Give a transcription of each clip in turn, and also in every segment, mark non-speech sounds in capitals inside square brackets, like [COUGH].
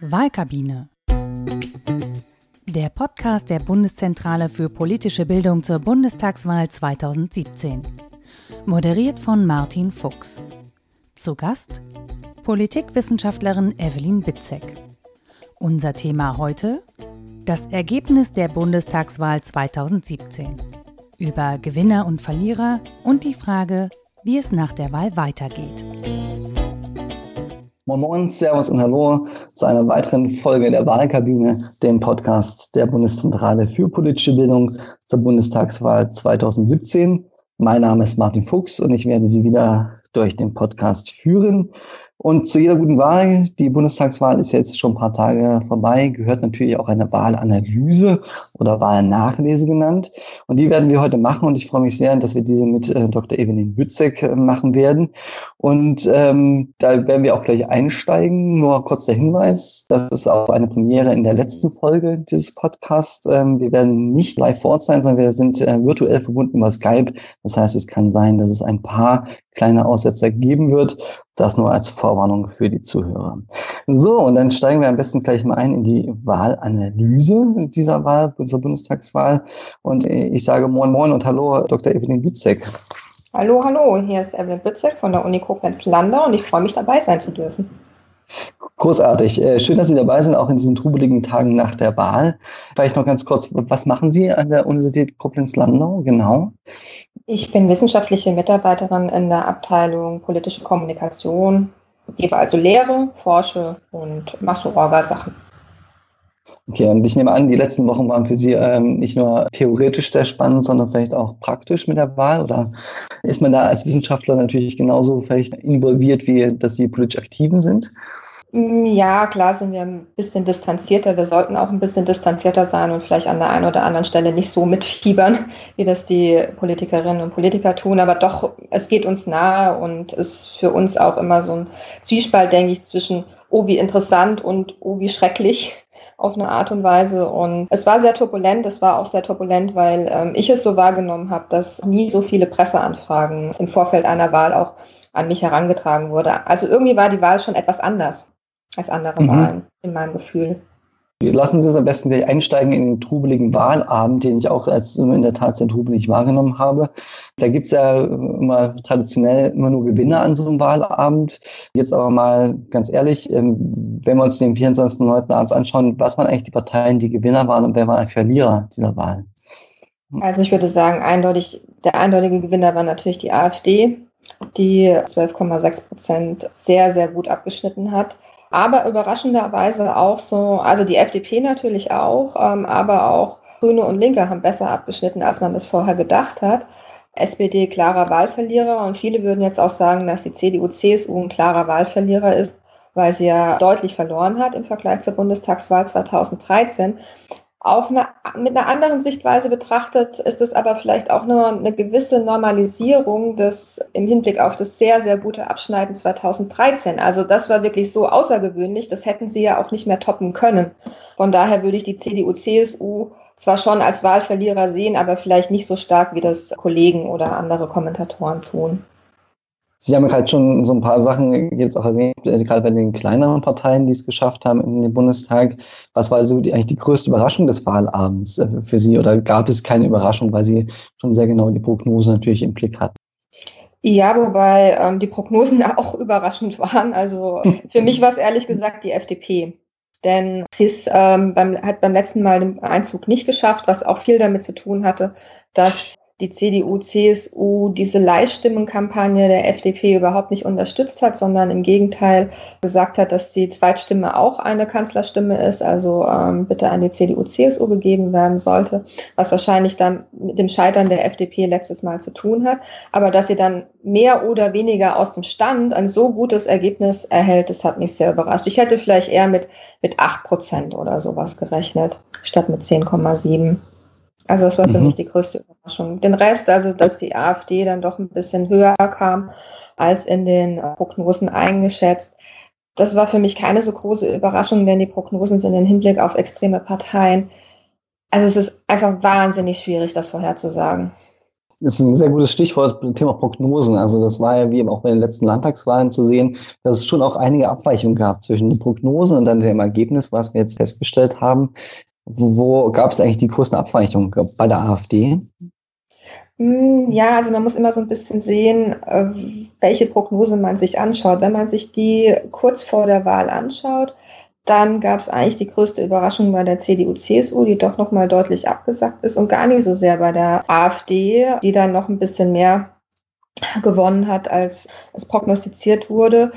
Wahlkabine. Der Podcast der Bundeszentrale für politische Bildung zur Bundestagswahl 2017. Moderiert von Martin Fuchs. Zu Gast Politikwissenschaftlerin Evelyn Bitzek. Unser Thema heute das Ergebnis der Bundestagswahl 2017. Über Gewinner und Verlierer und die Frage, wie es nach der Wahl weitergeht. Moin Moin, Servus und Hallo zu einer weiteren Folge der Wahlkabine, dem Podcast der Bundeszentrale für politische Bildung zur Bundestagswahl 2017. Mein Name ist Martin Fuchs und ich werde Sie wieder durch den Podcast führen. Und zu jeder guten Wahl, die Bundestagswahl ist jetzt schon ein paar Tage vorbei, gehört natürlich auch eine Wahlanalyse oder Wahlnachlese genannt. Und die werden wir heute machen und ich freue mich sehr, dass wir diese mit äh, Dr. Evelyn Bützek äh, machen werden. Und ähm, da werden wir auch gleich einsteigen. Nur kurz der Hinweis, das ist auch eine Premiere in der letzten Folge dieses Podcasts. Ähm, wir werden nicht live vor Ort sein, sondern wir sind äh, virtuell verbunden über Skype. Das heißt, es kann sein, dass es ein paar kleine Aussetzer geben wird. Das nur als Vorwarnung für die Zuhörer. So, und dann steigen wir am besten gleich mal ein in die Wahlanalyse dieser Wahl, dieser Bundestagswahl. Und ich sage Moin Moin und Hallo, Dr. Evelyn Bützek. Hallo, hallo, hier ist Evelyn Bützek von der Uni Koblenz-Landau und ich freue mich dabei sein zu dürfen. Großartig. Äh, schön, dass Sie dabei sind, auch in diesen trubeligen Tagen nach der Wahl. Vielleicht noch ganz kurz, was machen Sie an der Universität Koblenz-Landau genau? Ich bin wissenschaftliche Mitarbeiterin in der Abteilung politische Kommunikation, gebe also Lehre, forsche und mache so Orga-Sachen. Okay, und ich nehme an, die letzten Wochen waren für Sie ähm, nicht nur theoretisch sehr spannend, sondern vielleicht auch praktisch mit der Wahl? Oder ist man da als Wissenschaftler natürlich genauso vielleicht involviert, wie dass Sie politisch Aktiven sind? Mm, ja, klar sind wir ein bisschen distanzierter. Wir sollten auch ein bisschen distanzierter sein und vielleicht an der einen oder anderen Stelle nicht so mitfiebern, [LAUGHS] wie das die Politikerinnen und Politiker tun. Aber doch, es geht uns nahe und ist für uns auch immer so ein Zwiespalt, denke ich, zwischen, oh, wie interessant und oh, wie schrecklich [LAUGHS] auf eine Art und Weise. Und es war sehr turbulent. Es war auch sehr turbulent, weil ähm, ich es so wahrgenommen habe, dass nie so viele Presseanfragen im Vorfeld einer Wahl auch an mich herangetragen wurde. Also irgendwie war die Wahl schon etwas anders als andere mhm. Wahlen, in meinem Gefühl. Lassen Sie uns am besten gleich einsteigen in den trubeligen Wahlabend, den ich auch als in der Tat sehr trubelig wahrgenommen habe. Da gibt es ja immer traditionell immer nur Gewinner an so einem Wahlabend. Jetzt aber mal ganz ehrlich, ähm, wenn wir uns den 24. abends anschauen, was waren eigentlich die Parteien, die Gewinner waren und wer war ein Verlierer dieser Wahl? Also ich würde sagen, eindeutig, der eindeutige Gewinner war natürlich die AfD, die 12,6 Prozent sehr, sehr gut abgeschnitten hat aber überraschenderweise auch so, also die FDP natürlich auch, ähm, aber auch Grüne und Linke haben besser abgeschnitten, als man das vorher gedacht hat. SPD klarer Wahlverlierer und viele würden jetzt auch sagen, dass die CDU, CSU ein klarer Wahlverlierer ist, weil sie ja deutlich verloren hat im Vergleich zur Bundestagswahl 2013. Auf eine, mit einer anderen Sichtweise betrachtet ist es aber vielleicht auch nur eine gewisse Normalisierung des, im Hinblick auf das sehr, sehr gute Abschneiden 2013. Also das war wirklich so außergewöhnlich, das hätten sie ja auch nicht mehr toppen können. Von daher würde ich die CDU, CSU zwar schon als Wahlverlierer sehen, aber vielleicht nicht so stark, wie das Kollegen oder andere Kommentatoren tun. Sie haben gerade schon so ein paar Sachen jetzt auch erwähnt, also gerade bei den kleineren Parteien, die es geschafft haben in den Bundestag. Was war so die, eigentlich die größte Überraschung des Wahlabends äh, für Sie? Oder gab es keine Überraschung, weil Sie schon sehr genau die Prognose natürlich im Blick hatten? Ja, wobei ähm, die Prognosen [LAUGHS] auch überraschend waren. Also für mich war es ehrlich gesagt die FDP. Denn sie ist, ähm, beim, hat beim letzten Mal den Einzug nicht geschafft, was auch viel damit zu tun hatte, dass die CDU, CSU diese Leihstimmenkampagne der FDP überhaupt nicht unterstützt hat, sondern im Gegenteil gesagt hat, dass die Zweitstimme auch eine Kanzlerstimme ist, also ähm, bitte an die CDU, CSU gegeben werden sollte, was wahrscheinlich dann mit dem Scheitern der FDP letztes Mal zu tun hat. Aber dass sie dann mehr oder weniger aus dem Stand ein so gutes Ergebnis erhält, das hat mich sehr überrascht. Ich hätte vielleicht eher mit, mit 8 Prozent oder sowas gerechnet, statt mit 10,7. Also das war für mhm. mich die größte Überraschung. Den Rest, also dass die AfD dann doch ein bisschen höher kam als in den Prognosen eingeschätzt, das war für mich keine so große Überraschung, denn die Prognosen sind im Hinblick auf extreme Parteien. Also es ist einfach wahnsinnig schwierig, das vorherzusagen. Das ist ein sehr gutes Stichwort, Thema Prognosen. Also das war ja wie auch bei den letzten Landtagswahlen zu sehen, dass es schon auch einige Abweichungen gab zwischen den Prognosen und dann dem Ergebnis, was wir jetzt festgestellt haben. Wo, wo gab es eigentlich die größten Abweichungen? Bei der AfD? Hm, ja, also man muss immer so ein bisschen sehen, äh, welche Prognose man sich anschaut. Wenn man sich die kurz vor der Wahl anschaut, dann gab es eigentlich die größte Überraschung bei der CDU-CSU, die doch nochmal deutlich abgesackt ist und gar nicht so sehr bei der AfD, die dann noch ein bisschen mehr gewonnen hat, als es prognostiziert wurde.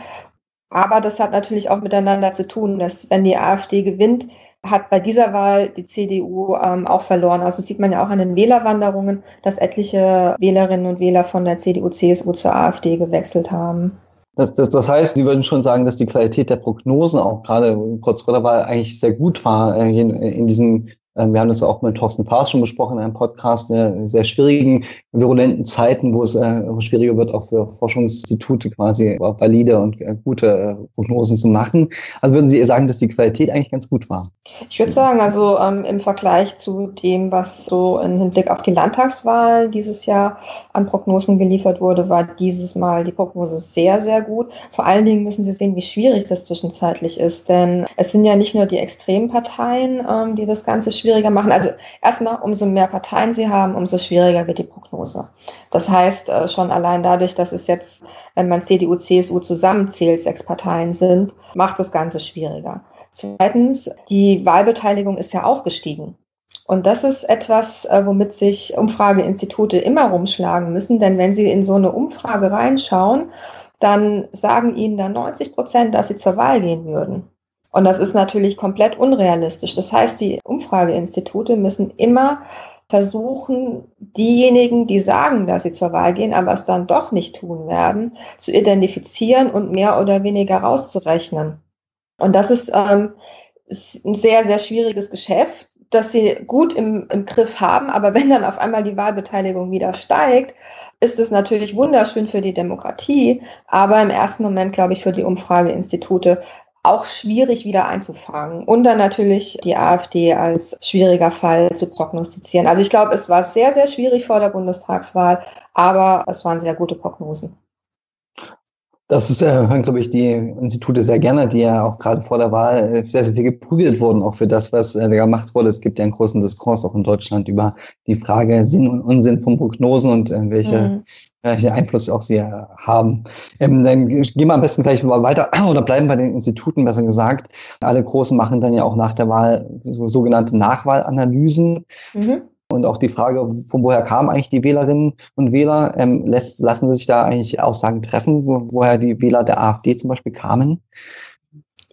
Aber das hat natürlich auch miteinander zu tun, dass wenn die AfD gewinnt, hat bei dieser Wahl die CDU ähm, auch verloren. Also sieht man ja auch an den Wählerwanderungen, dass etliche Wählerinnen und Wähler von der CDU, CSU zur AfD gewechselt haben. Das, das, das heißt, Sie würden schon sagen, dass die Qualität der Prognosen auch gerade kurz vor der Wahl eigentlich sehr gut war äh, in, in diesem wir haben das auch mit Thorsten Faas schon besprochen in einem Podcast, in sehr schwierigen, virulenten Zeiten, wo es äh, schwieriger wird, auch für Forschungsinstitute quasi valide und äh, gute äh, Prognosen zu machen. Also würden Sie sagen, dass die Qualität eigentlich ganz gut war? Ich würde sagen, also ähm, im Vergleich zu dem, was so im Hinblick auf die Landtagswahl dieses Jahr an Prognosen geliefert wurde, war dieses Mal die Prognose sehr, sehr gut. Vor allen Dingen müssen Sie sehen, wie schwierig das zwischenzeitlich ist, denn es sind ja nicht nur die extremen Parteien, ähm, die das Ganze schwierig schwieriger machen. Also erstmal, umso mehr Parteien sie haben, umso schwieriger wird die Prognose. Das heißt, äh, schon allein dadurch, dass es jetzt, wenn man CDU, CSU zusammenzählt, sechs Parteien sind, macht das Ganze schwieriger. Zweitens, die Wahlbeteiligung ist ja auch gestiegen. Und das ist etwas, äh, womit sich Umfrageinstitute immer rumschlagen müssen, denn wenn sie in so eine Umfrage reinschauen, dann sagen ihnen da 90 Prozent, dass sie zur Wahl gehen würden. Und das ist natürlich komplett unrealistisch. Das heißt, die Umfrageinstitute müssen immer versuchen, diejenigen, die sagen, dass sie zur Wahl gehen, aber es dann doch nicht tun werden, zu identifizieren und mehr oder weniger rauszurechnen. Und das ist, ähm, ist ein sehr, sehr schwieriges Geschäft, das sie gut im, im Griff haben. Aber wenn dann auf einmal die Wahlbeteiligung wieder steigt, ist es natürlich wunderschön für die Demokratie, aber im ersten Moment, glaube ich, für die Umfrageinstitute auch schwierig wieder einzufangen. Und dann natürlich die AfD als schwieriger Fall zu prognostizieren. Also ich glaube, es war sehr, sehr schwierig vor der Bundestagswahl, aber es waren sehr gute Prognosen. Das ist, äh, hören, glaube ich, die Institute sehr gerne, die ja auch gerade vor der Wahl äh, sehr, sehr viel geprügelt wurden, auch für das, was äh, gemacht wurde. Es gibt ja einen großen Diskurs auch in Deutschland über die Frage Sinn und Unsinn von Prognosen und äh, welche, mhm. Welchen Einfluss auch sie äh, haben. Ähm, dann gehen wir am besten gleich mal weiter [CLEARS THROAT] oder bleiben bei den Instituten, besser gesagt. Alle Großen machen dann ja auch nach der Wahl so, sogenannte Nachwahlanalysen. Mhm. Und auch die Frage, von woher kamen eigentlich die Wählerinnen und Wähler, ähm, lässt, lassen sich da eigentlich Aussagen treffen, wo, woher die Wähler der AfD zum Beispiel kamen?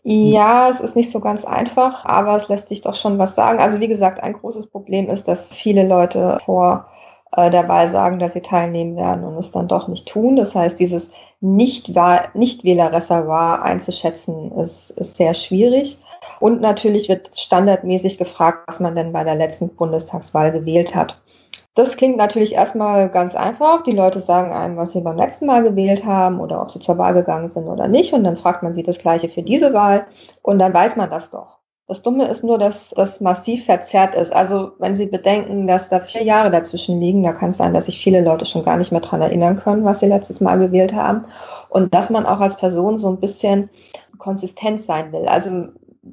Ja, es ist nicht so ganz einfach, aber es lässt sich doch schon was sagen. Also wie gesagt, ein großes Problem ist, dass viele Leute vor äh, Wahl sagen, dass sie teilnehmen werden und es dann doch nicht tun. Das heißt, dieses Nicht-Wählerreservoir einzuschätzen, ist, ist sehr schwierig. Und natürlich wird standardmäßig gefragt, was man denn bei der letzten Bundestagswahl gewählt hat. Das klingt natürlich erstmal ganz einfach. Die Leute sagen einem, was sie beim letzten Mal gewählt haben oder ob sie zur Wahl gegangen sind oder nicht. Und dann fragt man sie das Gleiche für diese Wahl und dann weiß man das doch. Das Dumme ist nur, dass das massiv verzerrt ist. Also wenn Sie bedenken, dass da vier Jahre dazwischen liegen, da kann es sein, dass sich viele Leute schon gar nicht mehr daran erinnern können, was sie letztes Mal gewählt haben. Und dass man auch als Person so ein bisschen konsistent sein will. Also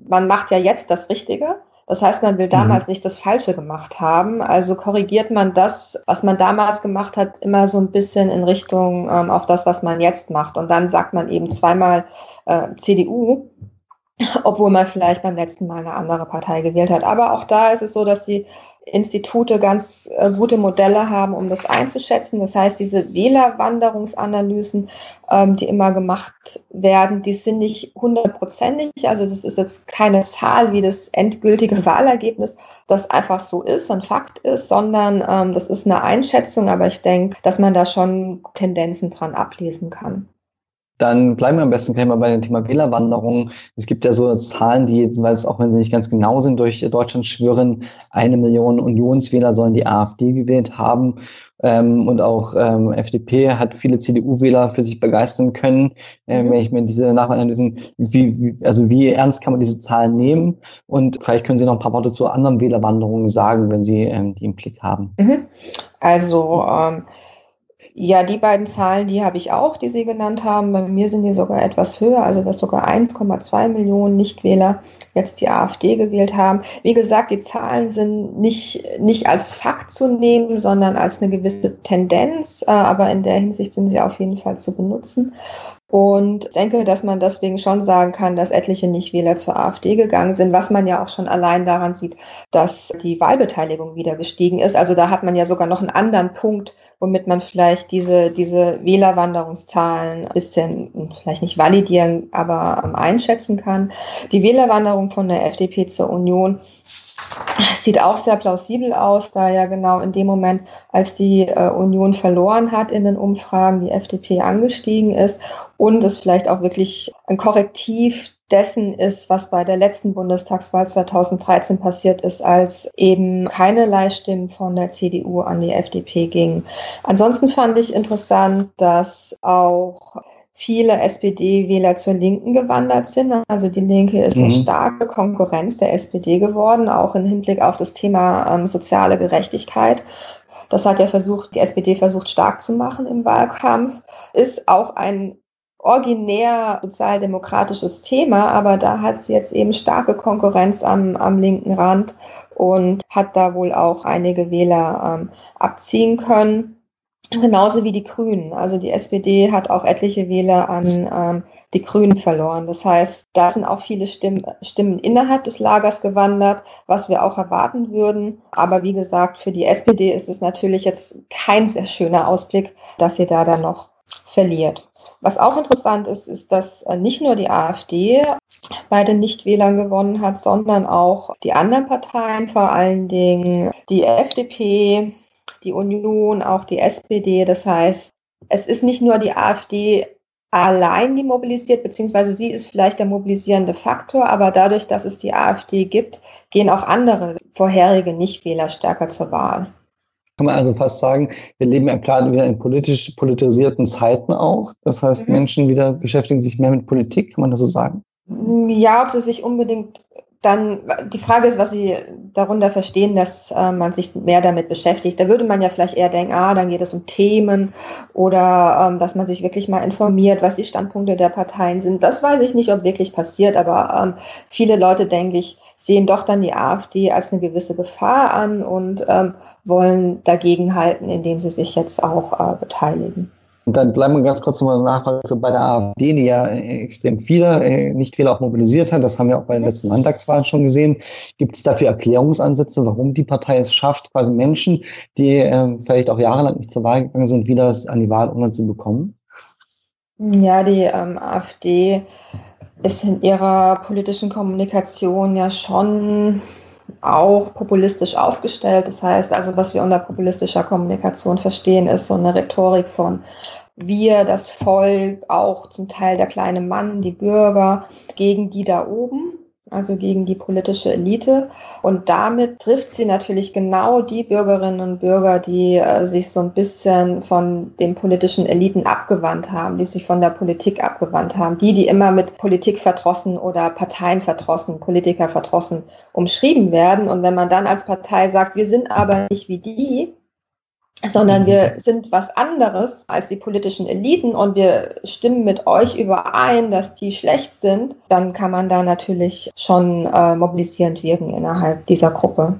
man macht ja jetzt das Richtige. Das heißt, man will mhm. damals mhm. nicht das Falsche gemacht haben. Also korrigiert man das, was man damals gemacht hat, immer so ein bisschen in Richtung ähm, auf das, was man jetzt macht. Und dann sagt man eben zweimal äh, CDU, [LAUGHS] obwohl man vielleicht beim letzten Mal eine andere Partei gewählt hat. Aber auch da ist es so, dass die Institute ganz äh, gute Modelle haben, um das einzuschätzen. Das heißt, diese Wählerwanderungsanalysen, ähm, die immer gemacht werden, die sind nicht hundertprozentig. Also das ist jetzt keine Zahl wie das endgültige [LAUGHS] Wahlergebnis, das einfach so ist, ein Fakt ist, sondern ähm, das ist eine Einschätzung. Aber ich denke, dass man da schon Tendenzen dran ablesen kann. Dann bleiben wir am besten gleich mal bei dem Thema Wählerwanderung. Es gibt ja so Zahlen, die, weiß, auch wenn sie nicht ganz genau sind, durch Deutschland schwören. Eine Million Unionswähler sollen die AfD gewählt haben. Ähm, und auch ähm, FDP hat viele CDU-Wähler für sich begeistern können. Ähm, mhm. Wenn ich mir diese Nachanalysen, wie, wie, also wie ernst kann man diese Zahlen nehmen? Und vielleicht können Sie noch ein paar Worte zu anderen Wählerwanderungen sagen, wenn Sie ähm, die im Blick haben. Mhm. Also ähm, ja, die beiden Zahlen, die habe ich auch, die Sie genannt haben. Bei mir sind die sogar etwas höher, also dass sogar 1,2 Millionen Nichtwähler jetzt die AfD gewählt haben. Wie gesagt, die Zahlen sind nicht, nicht als Fakt zu nehmen, sondern als eine gewisse Tendenz, äh, aber in der Hinsicht sind sie auf jeden Fall zu benutzen. Und denke, dass man deswegen schon sagen kann, dass etliche Nichtwähler zur AfD gegangen sind, was man ja auch schon allein daran sieht, dass die Wahlbeteiligung wieder gestiegen ist. Also da hat man ja sogar noch einen anderen Punkt, womit man vielleicht diese, diese Wählerwanderungszahlen ein bisschen, vielleicht nicht validieren, aber ähm, einschätzen kann. Die Wählerwanderung von der FDP zur Union Sieht auch sehr plausibel aus, da ja genau in dem Moment, als die äh, Union verloren hat in den Umfragen, die FDP angestiegen ist und es vielleicht auch wirklich ein Korrektiv dessen ist, was bei der letzten Bundestagswahl 2013 passiert ist, als eben keinerlei Stimmen von der CDU an die FDP gingen. Ansonsten fand ich interessant, dass auch viele SPD-Wähler zur Linken gewandert sind. Also die Linke ist mhm. eine starke Konkurrenz der SPD geworden, auch im Hinblick auf das Thema ähm, soziale Gerechtigkeit. Das hat ja versucht, die SPD versucht stark zu machen im Wahlkampf. Ist auch ein originär sozialdemokratisches Thema, aber da hat sie jetzt eben starke Konkurrenz am, am linken Rand und hat da wohl auch einige Wähler ähm, abziehen können. Genauso wie die Grünen. Also die SPD hat auch etliche Wähler an ähm, die Grünen verloren. Das heißt, da sind auch viele Stimmen, Stimmen innerhalb des Lagers gewandert, was wir auch erwarten würden. Aber wie gesagt, für die SPD ist es natürlich jetzt kein sehr schöner Ausblick, dass sie da dann noch verliert. Was auch interessant ist, ist, dass äh, nicht nur die AfD bei den Nichtwählern gewonnen hat, sondern auch die anderen Parteien, vor allen Dingen die FDP, die Union, auch die SPD. Das heißt, es ist nicht nur die AfD allein, die mobilisiert, beziehungsweise sie ist vielleicht der mobilisierende Faktor, aber dadurch, dass es die AfD gibt, gehen auch andere vorherige Nichtwähler stärker zur Wahl. Kann man also fast sagen, wir leben ja gerade wieder in politisch politisierten Zeiten auch. Das heißt, mhm. Menschen wieder beschäftigen sich mehr mit Politik, kann man das so sagen? Ja, ob sie sich unbedingt dann die Frage ist, was Sie darunter verstehen, dass äh, man sich mehr damit beschäftigt. Da würde man ja vielleicht eher denken, ah, dann geht es um Themen oder ähm, dass man sich wirklich mal informiert, was die Standpunkte der Parteien sind. Das weiß ich nicht, ob wirklich passiert, aber ähm, viele Leute, denke ich, sehen doch dann die AfD als eine gewisse Gefahr an und ähm, wollen dagegenhalten, indem sie sich jetzt auch äh, beteiligen. Und dann bleiben wir ganz kurz nochmal nach so bei der AfD, die ja äh, extrem viele, äh, nicht viele auch mobilisiert hat. Das haben wir auch bei den letzten Landtagswahlen schon gesehen. Gibt es dafür Erklärungsansätze, warum die Partei es schafft, quasi Menschen, die äh, vielleicht auch jahrelang nicht zur Wahl gegangen sind, wieder an die Wahl zu bekommen? Ja, die ähm, AfD ist in ihrer politischen Kommunikation ja schon auch populistisch aufgestellt. Das heißt also, was wir unter populistischer Kommunikation verstehen, ist so eine Rhetorik von wir, das Volk, auch zum Teil der kleine Mann, die Bürger, gegen die da oben also gegen die politische Elite. Und damit trifft sie natürlich genau die Bürgerinnen und Bürger, die äh, sich so ein bisschen von den politischen Eliten abgewandt haben, die sich von der Politik abgewandt haben, die, die immer mit Politik verdrossen oder Parteien verdrossen, Politiker verdrossen umschrieben werden. Und wenn man dann als Partei sagt, wir sind aber nicht wie die, sondern wir mhm. sind was anderes als die politischen Eliten und wir stimmen mit euch überein, dass die schlecht sind, dann kann man da natürlich schon äh, mobilisierend wirken innerhalb dieser Gruppe.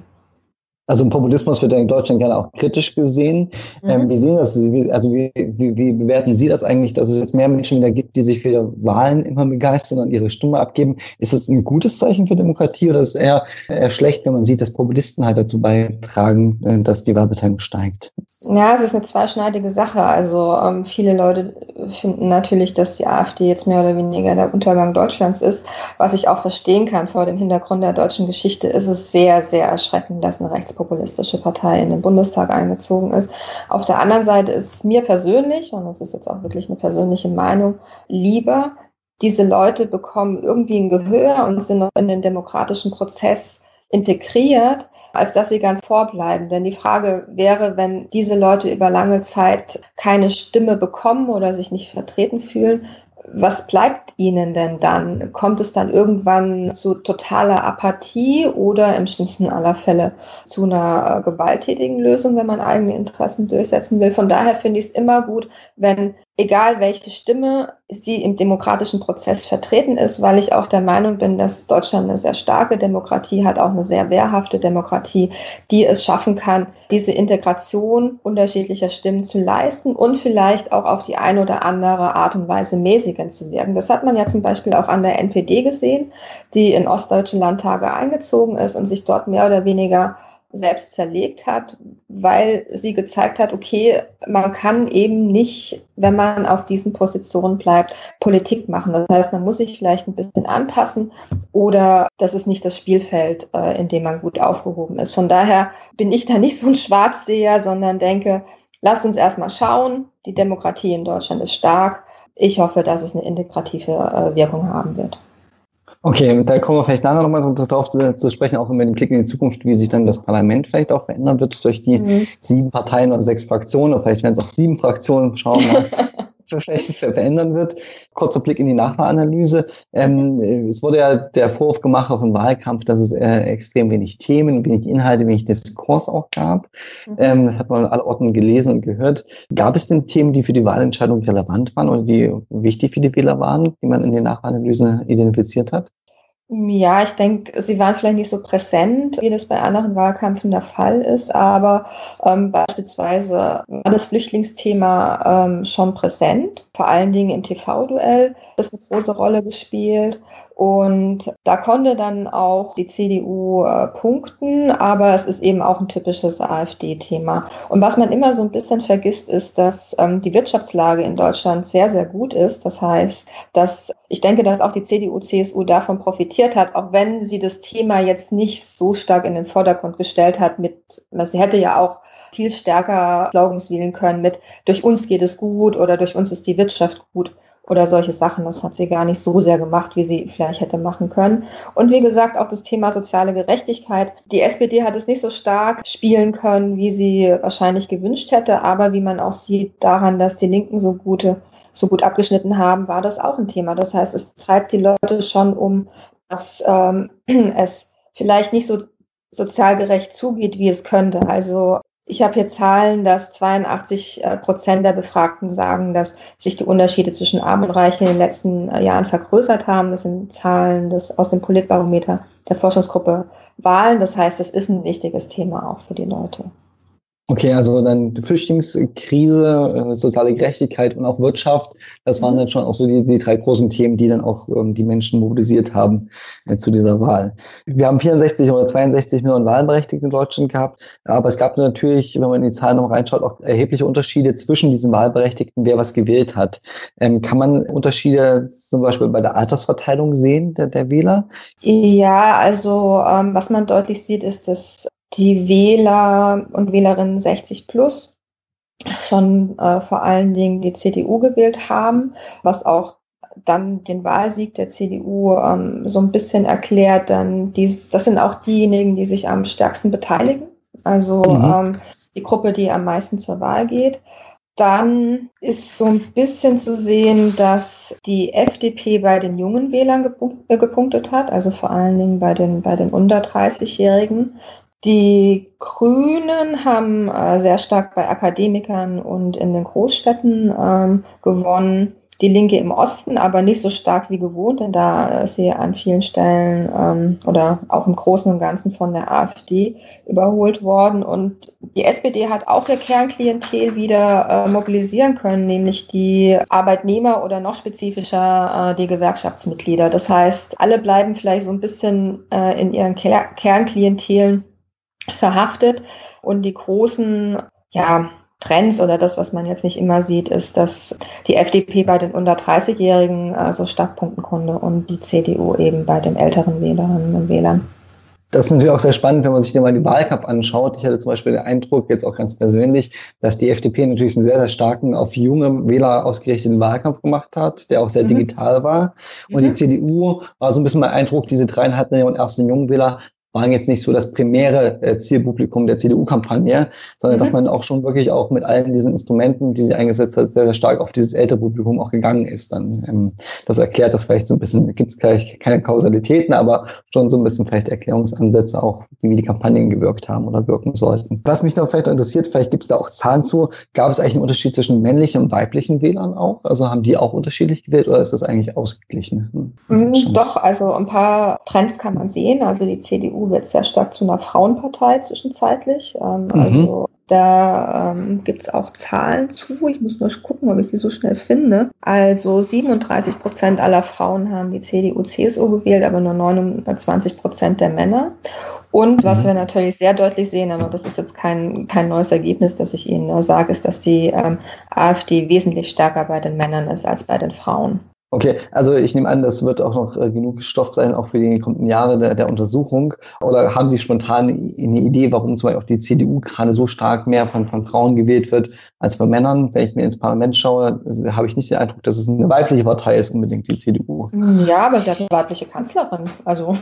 Also Populismus wird ja in Deutschland gerne auch kritisch gesehen. Mhm. Ähm, wie sehen das? Also wie, wie, wie, bewerten Sie das eigentlich, dass es jetzt mehr Menschen wieder gibt, die sich für Wahlen immer begeistern und ihre Stimme abgeben? Ist das ein gutes Zeichen für Demokratie oder ist es eher, eher schlecht, wenn man sieht, dass Populisten halt dazu beitragen, äh, dass die Wahlbeteiligung steigt? Ja, es ist eine zweischneidige Sache. Also ähm, viele Leute finden natürlich, dass die AfD jetzt mehr oder weniger der Untergang Deutschlands ist, was ich auch verstehen kann. Vor dem Hintergrund der deutschen Geschichte ist es sehr, sehr erschreckend, dass eine rechtspopulistische Partei in den Bundestag eingezogen ist. Auf der anderen Seite ist es mir persönlich, und das ist jetzt auch wirklich eine persönliche Meinung, lieber, diese Leute bekommen irgendwie ein Gehör und sind noch in den demokratischen Prozess integriert, als dass sie ganz vorbleiben. Denn die Frage wäre, wenn diese Leute über lange Zeit keine Stimme bekommen oder sich nicht vertreten fühlen, was bleibt ihnen denn dann? Kommt es dann irgendwann zu totaler Apathie oder im schlimmsten aller Fälle zu einer äh, gewalttätigen Lösung, wenn man eigene Interessen durchsetzen will? Von daher finde ich es immer gut, wenn egal welche Stimme sie im demokratischen Prozess vertreten ist, weil ich auch der Meinung bin, dass Deutschland eine sehr starke Demokratie hat, auch eine sehr wehrhafte Demokratie, die es schaffen kann, diese Integration unterschiedlicher Stimmen zu leisten und vielleicht auch auf die eine oder andere Art und Weise mäßigend zu wirken. Das hat man ja zum Beispiel auch an der NPD gesehen, die in ostdeutsche Landtage eingezogen ist und sich dort mehr oder weniger selbst zerlegt hat, weil sie gezeigt hat, okay, man kann eben nicht, wenn man auf diesen Positionen bleibt, Politik machen. Das heißt, man muss sich vielleicht ein bisschen anpassen oder das ist nicht das Spielfeld, äh, in dem man gut aufgehoben ist. Von daher bin ich da nicht so ein Schwarzseher, sondern denke, lasst uns erstmal schauen. Die Demokratie in Deutschland ist stark. Ich hoffe, dass es eine integrative äh, Wirkung haben wird. Okay, da kommen wir vielleicht nachher nochmal darauf zu, zu, sprechen, auch mit dem Blick in die Zukunft, wie sich dann das Parlament vielleicht auch verändern wird durch die mhm. sieben Parteien oder sechs Fraktionen. Oder vielleicht werden es auch sieben Fraktionen. Schauen wir mal. [LAUGHS] vielleicht verändern wird. Kurzer Blick in die Nachwahlanalyse. Ähm, es wurde ja der Vorwurf gemacht auf dem Wahlkampf, dass es äh, extrem wenig Themen, wenig Inhalte, wenig Diskurs auch gab. Mhm. Ähm, das hat man alle Orten gelesen und gehört. Gab es denn Themen, die für die Wahlentscheidung relevant waren oder die wichtig für die Wähler waren, die man in den Nachwahlanalysen identifiziert hat? Ja, ich denke, sie waren vielleicht nicht so präsent, wie das bei anderen Wahlkämpfen der Fall ist, aber ähm, beispielsweise war das Flüchtlingsthema ähm, schon präsent, vor allen Dingen im TV-Duell, das eine große Rolle gespielt. Und da konnte dann auch die CDU äh, punkten, aber es ist eben auch ein typisches AfD-Thema. Und was man immer so ein bisschen vergisst, ist, dass ähm, die Wirtschaftslage in Deutschland sehr, sehr gut ist. Das heißt, dass ich denke, dass auch die CDU, CSU davon profitiert hat, auch wenn sie das Thema jetzt nicht so stark in den Vordergrund gestellt hat mit, sie hätte ja auch viel stärker Slogans wählen können mit, durch uns geht es gut oder durch uns ist die Wirtschaft gut oder solche Sachen. Das hat sie gar nicht so sehr gemacht, wie sie vielleicht hätte machen können. Und wie gesagt, auch das Thema soziale Gerechtigkeit. Die SPD hat es nicht so stark spielen können, wie sie wahrscheinlich gewünscht hätte. Aber wie man auch sieht daran, dass die Linken so gute so gut abgeschnitten haben, war das auch ein Thema. Das heißt, es treibt die Leute schon um, dass ähm, [CLEARS THROAT] es vielleicht nicht so sozial gerecht zugeht, wie es könnte. Also ich habe hier Zahlen, dass 82 äh, Prozent der Befragten sagen, dass sich die Unterschiede zwischen Arm und Reich in den letzten äh, Jahren vergrößert haben. Das sind Zahlen des, aus dem Politbarometer der Forschungsgruppe Wahlen. Das heißt, das ist ein wichtiges Thema auch für die Leute. Okay, also dann Flüchtlingskrise, äh, soziale Gerechtigkeit und auch Wirtschaft, das waren mhm. dann schon auch so die, die drei großen Themen, die dann auch ähm, die Menschen mobilisiert haben äh, zu dieser Wahl. Wir haben 64 oder 62 Millionen Wahlberechtigte in Deutschland gehabt, aber es gab natürlich, wenn man in die Zahlen noch reinschaut, auch erhebliche Unterschiede zwischen diesen Wahlberechtigten, wer was gewählt hat. Ähm, kann man Unterschiede zum Beispiel bei der Altersverteilung sehen der, der Wähler? Ja, also ähm, was man deutlich sieht, ist, dass die Wähler und Wählerinnen 60 plus schon äh, vor allen Dingen die CDU gewählt haben, was auch dann den Wahlsieg der CDU ähm, so ein bisschen erklärt. Dann dies, das sind auch diejenigen, die sich am stärksten beteiligen. Also mhm. ähm, die Gruppe, die am meisten zur Wahl geht. Dann ist so ein bisschen zu sehen, dass die FDP bei den jungen Wählern äh, gepunktet hat, also vor allen Dingen bei den, bei den unter 30-Jährigen. Die Grünen haben äh, sehr stark bei Akademikern und in den Großstädten ähm, gewonnen. Die Linke im Osten, aber nicht so stark wie gewohnt, denn da ist sie an vielen Stellen ähm, oder auch im Großen und Ganzen von der AfD überholt worden. Und die SPD hat auch ihr Kernklientel wieder äh, mobilisieren können, nämlich die Arbeitnehmer oder noch spezifischer äh, die Gewerkschaftsmitglieder. Das heißt, alle bleiben vielleicht so ein bisschen äh, in ihren Ker Kernklientelen verhaftet und die großen, ja, Trends oder das, was man jetzt nicht immer sieht, ist, dass die FDP bei den unter 30-Jährigen äh, so stark punkten konnte und die CDU eben bei den älteren Wählerinnen und Wählern. Das ist natürlich auch sehr spannend, wenn man sich mal die Wahlkampf anschaut. Ich hatte zum Beispiel den Eindruck, jetzt auch ganz persönlich, dass die FDP natürlich einen sehr, sehr starken, auf junge Wähler ausgerichteten Wahlkampf gemacht hat, der auch sehr mhm. digital war. Und mhm. die CDU war so ein bisschen mein Eindruck, diese dreieinhalb Millionen ersten Jungwähler waren jetzt nicht so das primäre äh, Zielpublikum der CDU-Kampagne, sondern mhm. dass man auch schon wirklich auch mit allen diesen Instrumenten, die sie eingesetzt hat, sehr, sehr stark auf dieses ältere Publikum auch gegangen ist. Dann ähm, das erklärt das vielleicht so ein bisschen, gibt es gleich keine Kausalitäten, aber schon so ein bisschen vielleicht Erklärungsansätze auch, wie die Kampagnen gewirkt haben oder wirken sollten. Was mich noch vielleicht interessiert, vielleicht gibt es da auch Zahlen zu, gab es eigentlich einen Unterschied zwischen männlichen und weiblichen Wählern auch? Also haben die auch unterschiedlich gewählt oder ist das eigentlich ausgeglichen? Hm, doch, also ein paar Trends kann man sehen. Also die CDU CDU wird sehr stark zu einer Frauenpartei zwischenzeitlich. Ähm, mhm. Also da ähm, gibt es auch Zahlen zu. Ich muss nur gucken, ob ich die so schnell finde. Also 37 Prozent aller Frauen haben die CDU-CSU gewählt, aber nur 29 Prozent der Männer. Und was mhm. wir natürlich sehr deutlich sehen, aber das ist jetzt kein, kein neues Ergebnis, das ich Ihnen sage, ist, dass die ähm, AfD wesentlich stärker bei den Männern ist als bei den Frauen. Okay, also ich nehme an, das wird auch noch äh, genug Stoff sein, auch für die kommenden Jahre der, der, Untersuchung. Oder haben Sie spontan eine Idee, warum zum Beispiel auch die CDU gerade so stark mehr von, von Frauen gewählt wird als von Männern? Wenn ich mir ins Parlament schaue, habe ich nicht den Eindruck, dass es eine weibliche Partei ist, unbedingt die CDU. Ja, aber sie hat eine weibliche Kanzlerin. Also,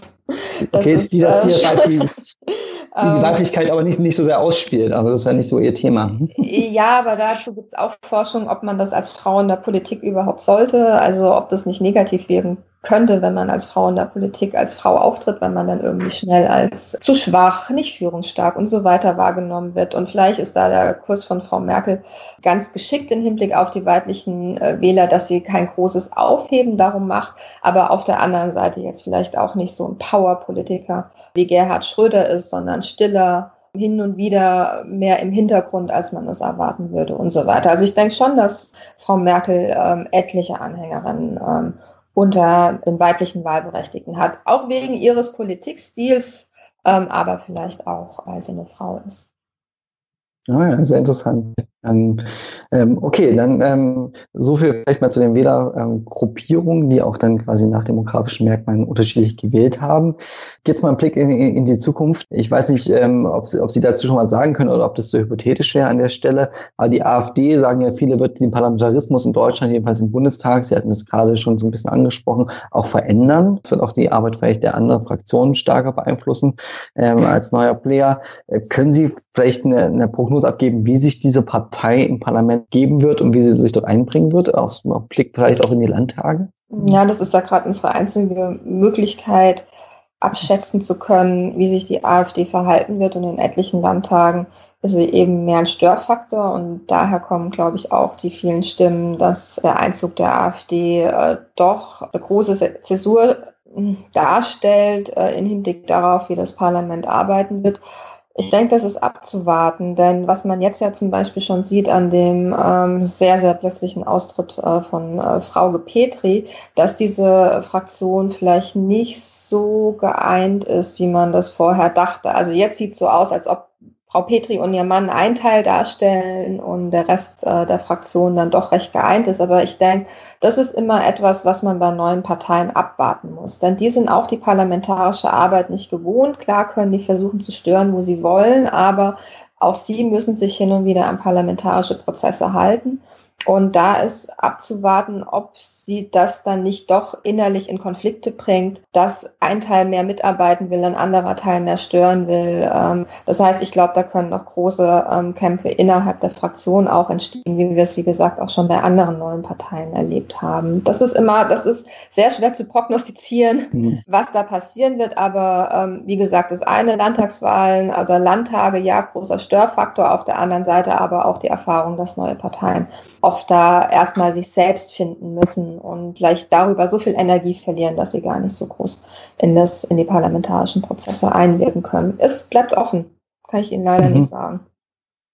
okay, ist, die, das, die, äh, die, [LAUGHS] die ähm, Weiblichkeit aber nicht, nicht so sehr ausspielt. Also das ist ja nicht so ihr Thema. Ja, aber dazu gibt es auch Forschung, ob man das als Frau in der Politik überhaupt sollte. Also ob das nicht negativ wirken könnte, wenn man als Frau in der Politik als Frau auftritt, wenn man dann irgendwie schnell als zu schwach, nicht führungsstark und so weiter wahrgenommen wird. Und vielleicht ist da der Kurs von Frau Merkel ganz geschickt im Hinblick auf die weiblichen äh, Wähler, dass sie kein großes Aufheben darum macht, aber auf der anderen Seite jetzt vielleicht auch nicht so ein Power-Politiker wie Gerhard Schröder ist, sondern stiller, hin und wieder mehr im Hintergrund, als man es erwarten würde und so weiter. Also ich denke schon, dass Frau Merkel ähm, etliche Anhängerinnen ähm, unter den weiblichen Wahlberechtigten hat. Auch wegen ihres Politikstils, ähm, aber vielleicht auch, weil sie eine Frau ist. Ah ja, sehr interessant. Ähm, ähm, okay, dann ähm, so viel vielleicht mal zu den Wählergruppierungen, die auch dann quasi nach demografischen Merkmalen unterschiedlich gewählt haben. Jetzt mal einen Blick in, in die Zukunft. Ich weiß nicht, ähm, ob, Sie, ob Sie dazu schon was sagen können oder ob das so hypothetisch wäre an der Stelle. Aber die AfD, sagen ja viele, wird den Parlamentarismus in Deutschland, jedenfalls im Bundestag, Sie hatten es gerade schon so ein bisschen angesprochen, auch verändern. Es wird auch die Arbeit vielleicht der anderen Fraktionen stärker beeinflussen ähm, als neuer Player. Äh, können Sie vielleicht eine, eine Prognose abgeben, wie sich diese Partei Partei im Parlament geben wird und wie sie sich dort einbringen wird, aus Blick vielleicht auch in die Landtage? Ja, das ist ja gerade unsere einzige Möglichkeit, abschätzen zu können, wie sich die AfD verhalten wird. Und in etlichen Landtagen ist sie eben mehr ein Störfaktor. Und daher kommen, glaube ich, auch die vielen Stimmen, dass der Einzug der AfD äh, doch eine große Zäsur hm, darstellt äh, im Hinblick darauf, wie das Parlament arbeiten wird. Ich denke, das ist abzuwarten, denn was man jetzt ja zum Beispiel schon sieht an dem ähm, sehr, sehr plötzlichen Austritt äh, von äh, Frau Petri, dass diese Fraktion vielleicht nicht so geeint ist, wie man das vorher dachte. Also jetzt sieht es so aus, als ob Frau Petri und ihr Mann einen Teil darstellen und der Rest äh, der Fraktion dann doch recht geeint ist. Aber ich denke, das ist immer etwas, was man bei neuen Parteien abwarten muss. Denn die sind auch die parlamentarische Arbeit nicht gewohnt. Klar können die versuchen zu stören, wo sie wollen, aber auch sie müssen sich hin und wieder an parlamentarische Prozesse halten. Und da ist abzuwarten, ob sie das dann nicht doch innerlich in Konflikte bringt, dass ein Teil mehr mitarbeiten will, ein anderer Teil mehr stören will. Ähm, das heißt, ich glaube, da können noch große ähm, Kämpfe innerhalb der Fraktion auch entstehen, wie wir es, wie gesagt, auch schon bei anderen neuen Parteien erlebt haben. Das ist immer, das ist sehr schwer zu prognostizieren, mhm. was da passieren wird. Aber ähm, wie gesagt, das eine Landtagswahlen oder Landtage, ja, großer Störfaktor. Auf der anderen Seite aber auch die Erfahrung, dass neue Parteien oft da erstmal sich selbst finden müssen und vielleicht darüber so viel Energie verlieren, dass sie gar nicht so groß in, das, in die parlamentarischen Prozesse einwirken können. Es bleibt offen, kann ich Ihnen leider mhm. nicht sagen.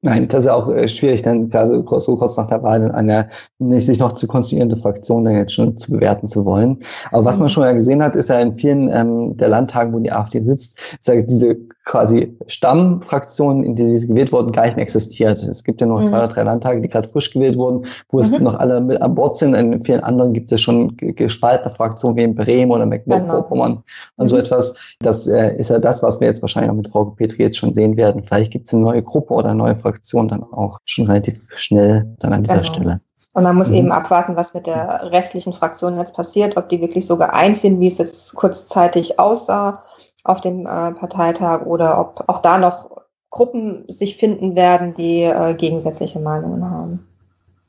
Nein, das ist ja auch äh, schwierig, dann gerade so kurz nach der Wahl eine nicht sich noch zu konstituierende Fraktion dann jetzt schon zu bewerten zu wollen. Aber was man mhm. schon ja gesehen hat, ist ja in vielen ähm, der Landtagen, wo die AfD sitzt, ist ja diese quasi Stammfraktion, in die sie gewählt wurden, gar nicht mehr existiert. Es gibt ja noch mhm. zwei oder drei Landtage, die gerade frisch gewählt wurden, wo mhm. es noch alle mit an Bord sind. In vielen anderen gibt es schon gespaltene Fraktionen wie in Bremen oder Mecklenburg-Vorpommern genau. und so mhm. etwas. Das äh, ist ja das, was wir jetzt wahrscheinlich auch mit Frau Petri jetzt schon sehen werden. Vielleicht gibt es eine neue Gruppe oder eine neue Fraktion Fraktion dann auch schon relativ schnell dann an dieser genau. Stelle. Und man muss mhm. eben abwarten, was mit der restlichen Fraktion jetzt passiert, ob die wirklich sogar eins sind, wie es jetzt kurzzeitig aussah auf dem äh, Parteitag oder ob auch da noch Gruppen sich finden werden, die äh, gegensätzliche Meinungen haben.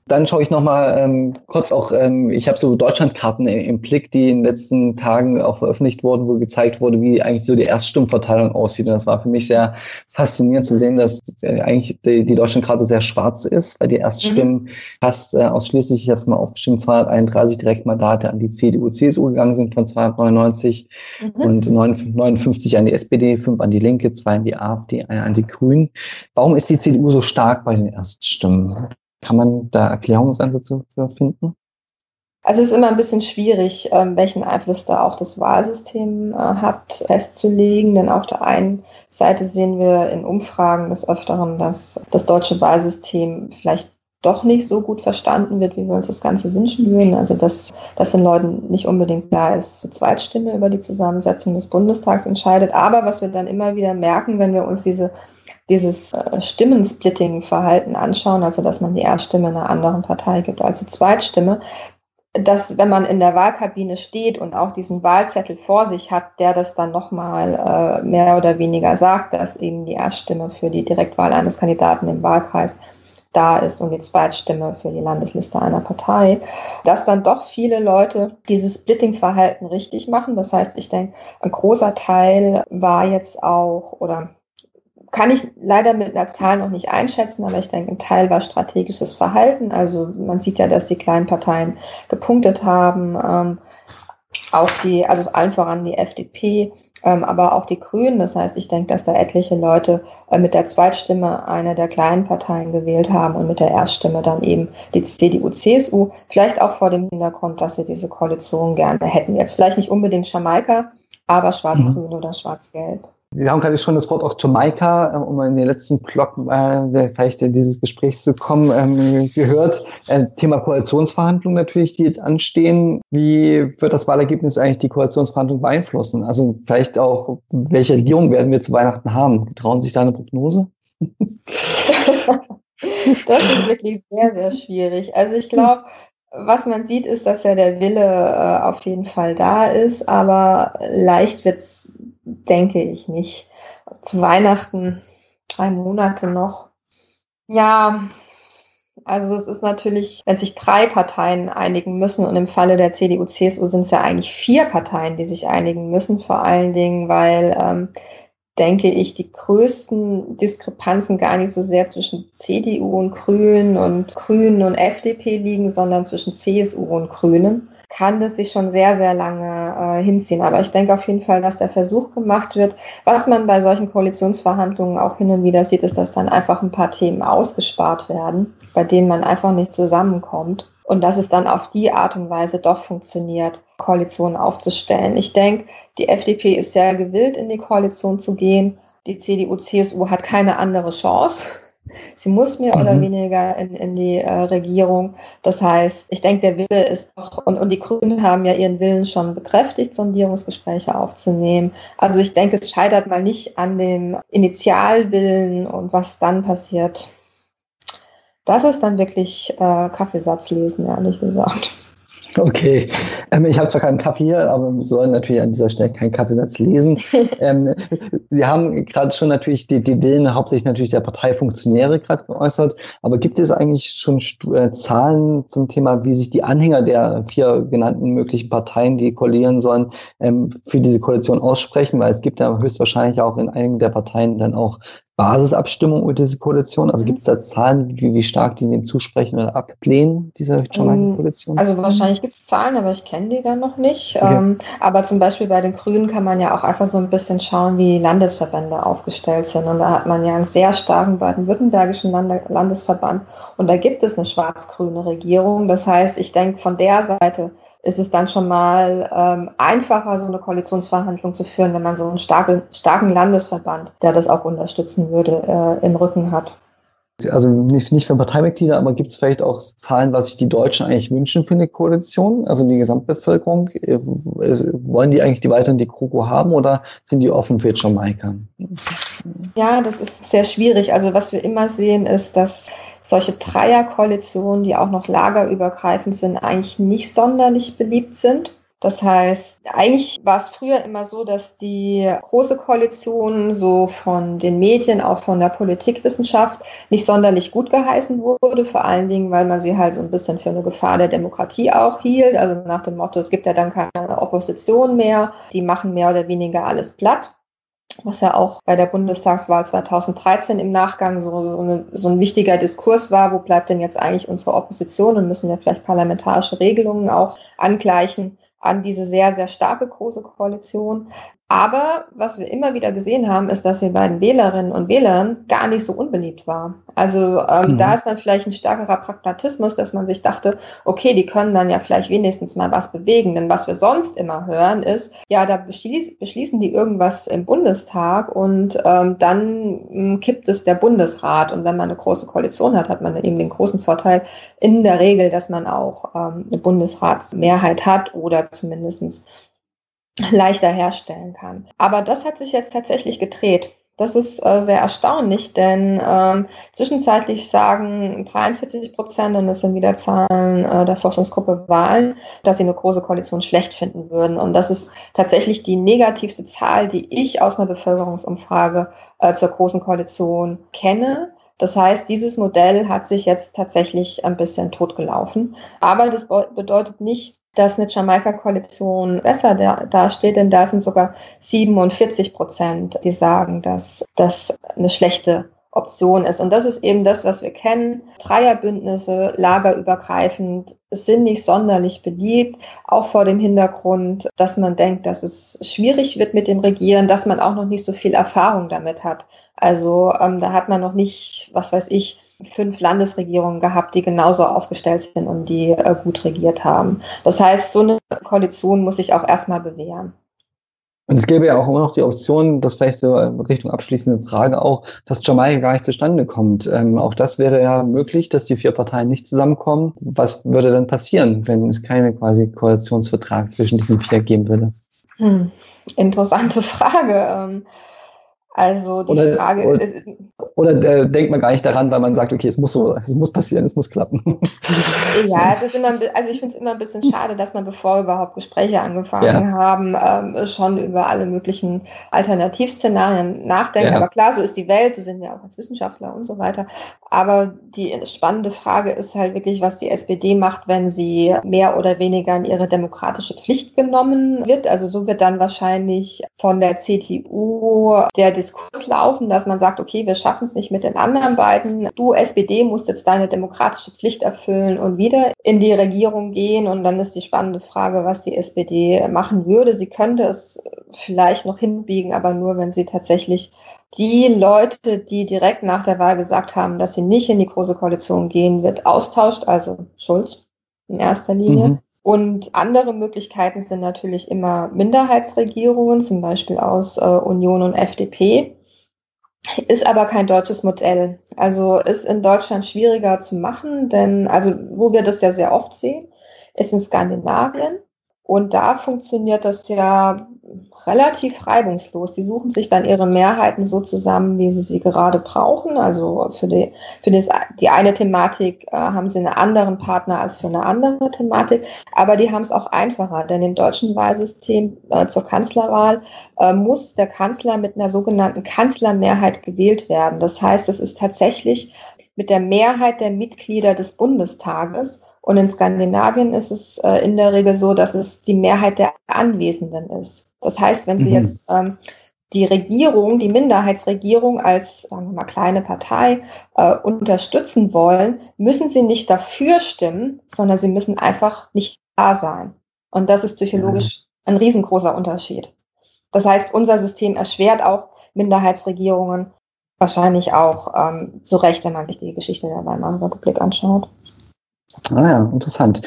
Dann schaue ich nochmal ähm, kurz auch, ähm, ich habe so Deutschlandkarten im, Blick, die in den letzten Tagen auch veröffentlicht wurden, wo gezeigt wurde, wie eigentlich so die Erststimmverteilung aussieht. Und das war für mich sehr faszinierend zu sehen, dass äh, eigentlich die, die Deutschlandkarte sehr schwarz ist, weil die Erststimmen mhm. fast äh, ausschließlich, ich habe es mal aufgeschrieben, 231 Direktmandate an die CDU, CSU gegangen sind von 299 mhm. und 59 an die SPD, 5 an die Linke, 2 an die AfD, 1 an die Grünen. Warum ist die CDU so stark bei den Erststimmen? Kann man da Erklärungsansätze für finden? Also es ist immer ein bisschen schwierig, ähm, welchen Einfluss da auch das Wahlsystem äh, hat, festzulegen. Denn auf der einen Seite sehen wir in Umfragen des Öfteren, dass das deutsche Wahlsystem vielleicht doch nicht so gut verstanden wird, wie wir uns das Ganze wünschen würden. Also dass, dass den Leuten nicht unbedingt klar ist, die Zweitstimme über die Zusammensetzung des Bundestags entscheidet. Aber was wir dann immer wieder merken, wenn wir uns diese dieses äh, Stimmensplitting-Verhalten anschauen, also dass man die Erststimme einer anderen Partei gibt als die Zweitstimme, dass wenn man in der Wahlkabine steht und auch diesen Wahlzettel vor sich hat, der das dann nochmal äh, mehr oder weniger sagt, dass eben die Erststimme für die Direktwahl eines Kandidaten im Wahlkreis da ist und die Zweitstimme für die Landesliste einer Partei, dass dann doch viele Leute dieses Splitting-Verhalten richtig machen. Das heißt, ich denke, ein großer Teil war jetzt auch oder kann ich leider mit einer Zahl noch nicht einschätzen, aber ich denke, ein Teil war strategisches Verhalten. Also man sieht ja, dass die kleinen Parteien gepunktet haben, ähm, auch die, also allen voran die FDP, ähm, aber auch die Grünen. Das heißt, ich denke, dass da etliche Leute äh, mit der Zweitstimme eine der kleinen Parteien gewählt haben und mit der Erststimme dann eben die CDU, CSU. Vielleicht auch vor dem Hintergrund, dass sie diese Koalition gerne hätten. Jetzt vielleicht nicht unbedingt Jamaika, aber schwarz-grün mhm. oder schwarz-gelb. Wir haben gerade schon das Wort auch Jamaika, äh, um in den letzten Block äh, vielleicht in dieses Gesprächs zu kommen, ähm, gehört. Äh, Thema Koalitionsverhandlungen natürlich, die jetzt anstehen. Wie wird das Wahlergebnis eigentlich die Koalitionsverhandlungen beeinflussen? Also vielleicht auch, welche Regierung werden wir zu Weihnachten haben? Trauen sich da eine Prognose? [LAUGHS] das ist wirklich sehr, sehr schwierig. Also ich [LAUGHS] glaube, was man sieht, ist, dass ja der Wille äh, auf jeden Fall da ist, aber leicht wird es, denke ich, nicht. Zu Weihnachten drei Monate noch. Ja, also es ist natürlich, wenn sich drei Parteien einigen müssen und im Falle der CDU, CSU sind es ja eigentlich vier Parteien, die sich einigen müssen, vor allen Dingen, weil ähm, denke ich, die größten Diskrepanzen gar nicht so sehr zwischen CDU und Grünen und Grünen und FDP liegen, sondern zwischen CSU und Grünen, kann das sich schon sehr, sehr lange äh, hinziehen. Aber ich denke auf jeden Fall, dass der Versuch gemacht wird. Was man bei solchen Koalitionsverhandlungen auch hin und wieder sieht, ist, dass dann einfach ein paar Themen ausgespart werden, bei denen man einfach nicht zusammenkommt und dass es dann auf die Art und Weise doch funktioniert, Koalitionen aufzustellen. Ich denke, die FDP ist sehr gewillt, in die Koalition zu gehen. Die CDU, CSU hat keine andere Chance. Sie muss mehr mhm. oder weniger in, in die äh, Regierung. Das heißt, ich denke, der Wille ist doch, und, und die Grünen haben ja ihren Willen schon bekräftigt, Sondierungsgespräche aufzunehmen. Also ich denke, es scheitert mal nicht an dem Initialwillen und was dann passiert, das ist dann wirklich äh, Kaffeesatz lesen, ehrlich gesagt. Okay, ähm, ich habe zwar keinen Kaffee hier, aber wir sollen natürlich an dieser Stelle keinen Kaffeesatz lesen. [LAUGHS] ähm, Sie haben gerade schon natürlich die, die Willen hauptsächlich natürlich der Parteifunktionäre gerade geäußert, aber gibt es eigentlich schon äh, Zahlen zum Thema, wie sich die Anhänger der vier genannten möglichen Parteien, die koalieren sollen, ähm, für diese Koalition aussprechen? Weil es gibt ja höchstwahrscheinlich auch in einigen der Parteien dann auch Basisabstimmung über diese Koalition? Also gibt es da Zahlen, wie, wie stark die dem zusprechen oder ablehnen, dieser Jamaika-Koalition? Also wahrscheinlich gibt es Zahlen, aber ich kenne die dann noch nicht. Okay. Ähm, aber zum Beispiel bei den Grünen kann man ja auch einfach so ein bisschen schauen, wie Landesverbände aufgestellt sind. Und da hat man ja einen sehr starken baden-württembergischen Lande Landesverband. Und da gibt es eine schwarz-grüne Regierung. Das heißt, ich denke, von der Seite ist es dann schon mal ähm, einfacher, so eine Koalitionsverhandlung zu führen, wenn man so einen starken, starken Landesverband, der das auch unterstützen würde, äh, im Rücken hat. Also nicht, nicht für Parteimitglieder, aber gibt es vielleicht auch Zahlen, was sich die Deutschen eigentlich wünschen für eine Koalition, also die Gesamtbevölkerung? Äh, wollen die eigentlich die weiterhin die KroKo haben oder sind die offen für Jamaika? Ja, das ist sehr schwierig. Also was wir immer sehen, ist, dass solche Dreierkoalitionen, die auch noch lagerübergreifend sind, eigentlich nicht sonderlich beliebt sind. Das heißt, eigentlich war es früher immer so, dass die große Koalition so von den Medien, auch von der Politikwissenschaft nicht sonderlich gut geheißen wurde, vor allen Dingen, weil man sie halt so ein bisschen für eine Gefahr der Demokratie auch hielt. Also nach dem Motto, es gibt ja dann keine Opposition mehr, die machen mehr oder weniger alles platt was ja auch bei der Bundestagswahl 2013 im Nachgang so, so, eine, so, ein wichtiger Diskurs war, wo bleibt denn jetzt eigentlich unsere Opposition und müssen wir vielleicht parlamentarische Regelungen auch angleichen an diese sehr, sehr starke große Koalition. Aber was wir immer wieder gesehen haben, ist, dass sie bei den Wählerinnen und Wählern gar nicht so unbeliebt war. Also ähm, mhm. da ist dann vielleicht ein stärkerer Pragmatismus, dass man sich dachte, okay, die können dann ja vielleicht wenigstens mal was bewegen. Denn was wir sonst immer hören ist, ja, da beschließ, beschließen die irgendwas im Bundestag und ähm, dann ähm, kippt es der Bundesrat. Und wenn man eine große Koalition hat, hat man eben den großen Vorteil in der Regel, dass man auch ähm, eine Bundesratsmehrheit hat oder zumindestens leichter herstellen kann. Aber das hat sich jetzt tatsächlich gedreht. Das ist äh, sehr erstaunlich, denn ähm, zwischenzeitlich sagen 43 Prozent, und das sind wieder Zahlen äh, der Forschungsgruppe Wahlen, dass sie eine große Koalition schlecht finden würden. Und das ist tatsächlich die negativste Zahl, die ich aus einer Bevölkerungsumfrage äh, zur großen Koalition kenne. Das heißt, dieses Modell hat sich jetzt tatsächlich ein bisschen totgelaufen. Aber das bedeutet nicht, dass eine Jamaika-Koalition besser dasteht, denn da sind sogar 47 Prozent, die sagen, dass das eine schlechte Option ist. Und das ist eben das, was wir kennen. Dreierbündnisse, lagerübergreifend, sind nicht sonderlich beliebt, auch vor dem Hintergrund, dass man denkt, dass es schwierig wird mit dem Regieren, dass man auch noch nicht so viel Erfahrung damit hat. Also ähm, da hat man noch nicht, was weiß ich, fünf Landesregierungen gehabt, die genauso aufgestellt sind und die äh, gut regiert haben. Das heißt, so eine Koalition muss sich auch erstmal bewähren. Und es gäbe ja auch immer noch die Option, das vielleicht so Richtung abschließende Frage auch, dass Jamaika gar nicht zustande kommt. Ähm, auch das wäre ja möglich, dass die vier Parteien nicht zusammenkommen. Was würde dann passieren, wenn es keinen quasi Koalitionsvertrag zwischen diesen vier geben würde? Hm, interessante [LAUGHS] Frage. Ähm, also die oder, Frage oder, ist. Oder äh, denkt man gar nicht daran, weil man sagt, okay, es muss so, es muss passieren, es muss klappen. Ja, [LAUGHS] es ist immer, also ich finde es immer ein bisschen schade, dass man, bevor überhaupt Gespräche angefangen ja. haben, ähm, schon über alle möglichen Alternativszenarien nachdenkt. Ja. Aber klar, so ist die Welt, so sind wir auch als Wissenschaftler und so weiter. Aber die spannende Frage ist halt wirklich, was die SPD macht, wenn sie mehr oder weniger in ihre demokratische Pflicht genommen wird. Also so wird dann wahrscheinlich von der CDU der Diskurs laufen, dass man sagt, okay, wir schaffen es nicht mit den anderen beiden. Du, SPD, musst jetzt deine demokratische Pflicht erfüllen und wieder in die Regierung gehen. Und dann ist die spannende Frage, was die SPD machen würde. Sie könnte es vielleicht noch hinbiegen, aber nur, wenn sie tatsächlich die Leute, die direkt nach der Wahl gesagt haben, dass sie nicht in die Große Koalition gehen wird, austauscht, also Schulz in erster Linie. Mhm. Und andere Möglichkeiten sind natürlich immer Minderheitsregierungen, zum Beispiel aus äh, Union und FDP. Ist aber kein deutsches Modell. Also ist in Deutschland schwieriger zu machen, denn also wo wir das ja sehr oft sehen, ist in Skandinavien. Und da funktioniert das ja relativ reibungslos. Die suchen sich dann ihre Mehrheiten so zusammen, wie sie sie gerade brauchen. Also für die, für das, die eine Thematik äh, haben sie einen anderen Partner als für eine andere Thematik. Aber die haben es auch einfacher, denn im deutschen Wahlsystem äh, zur Kanzlerwahl äh, muss der Kanzler mit einer sogenannten Kanzlermehrheit gewählt werden. Das heißt, es ist tatsächlich mit der Mehrheit der Mitglieder des Bundestages und in Skandinavien ist es äh, in der Regel so, dass es die Mehrheit der Anwesenden ist. Das heißt, wenn Sie mhm. jetzt ähm, die Regierung, die Minderheitsregierung als, sagen wir mal, kleine Partei äh, unterstützen wollen, müssen sie nicht dafür stimmen, sondern sie müssen einfach nicht da sein. Und das ist psychologisch ein riesengroßer Unterschied. Das heißt, unser System erschwert auch Minderheitsregierungen wahrscheinlich auch ähm, zu Recht, wenn man sich die Geschichte der Weimarer Republik anschaut. Ah ja, interessant.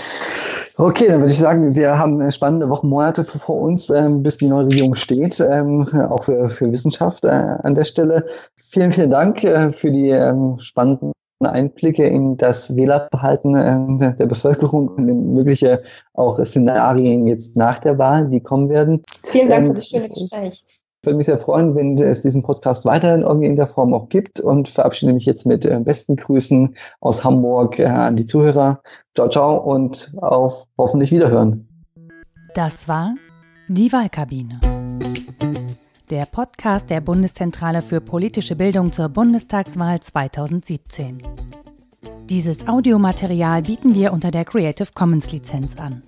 Okay, dann würde ich sagen, wir haben spannende Wochen, Monate vor uns, ähm, bis die neue Regierung steht, ähm, auch für, für Wissenschaft äh, an der Stelle. Vielen, vielen Dank äh, für die ähm, spannenden Einblicke in das Wählerverhalten äh, der Bevölkerung und in mögliche auch Szenarien jetzt nach der Wahl, die kommen werden. Vielen Dank ähm, für das schöne Gespräch. Ich würde mich sehr freuen, wenn es diesen Podcast weiterhin irgendwie in der Form auch gibt und verabschiede mich jetzt mit äh, besten Grüßen aus Hamburg äh, an die Zuhörer. Ciao, ciao und auf hoffentlich Wiederhören. Das war die Wahlkabine. Der Podcast der Bundeszentrale für politische Bildung zur Bundestagswahl 2017. Dieses Audiomaterial bieten wir unter der Creative Commons Lizenz an.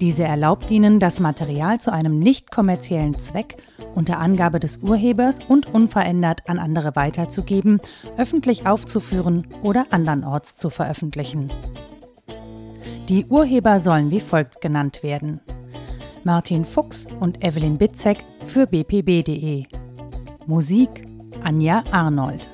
Diese erlaubt Ihnen, das Material zu einem nicht kommerziellen Zweck unter Angabe des Urhebers und unverändert an andere weiterzugeben, öffentlich aufzuführen oder andernorts zu veröffentlichen. Die Urheber sollen wie folgt genannt werden. Martin Fuchs und Evelyn Bitzek für bpb.de. Musik Anja Arnold.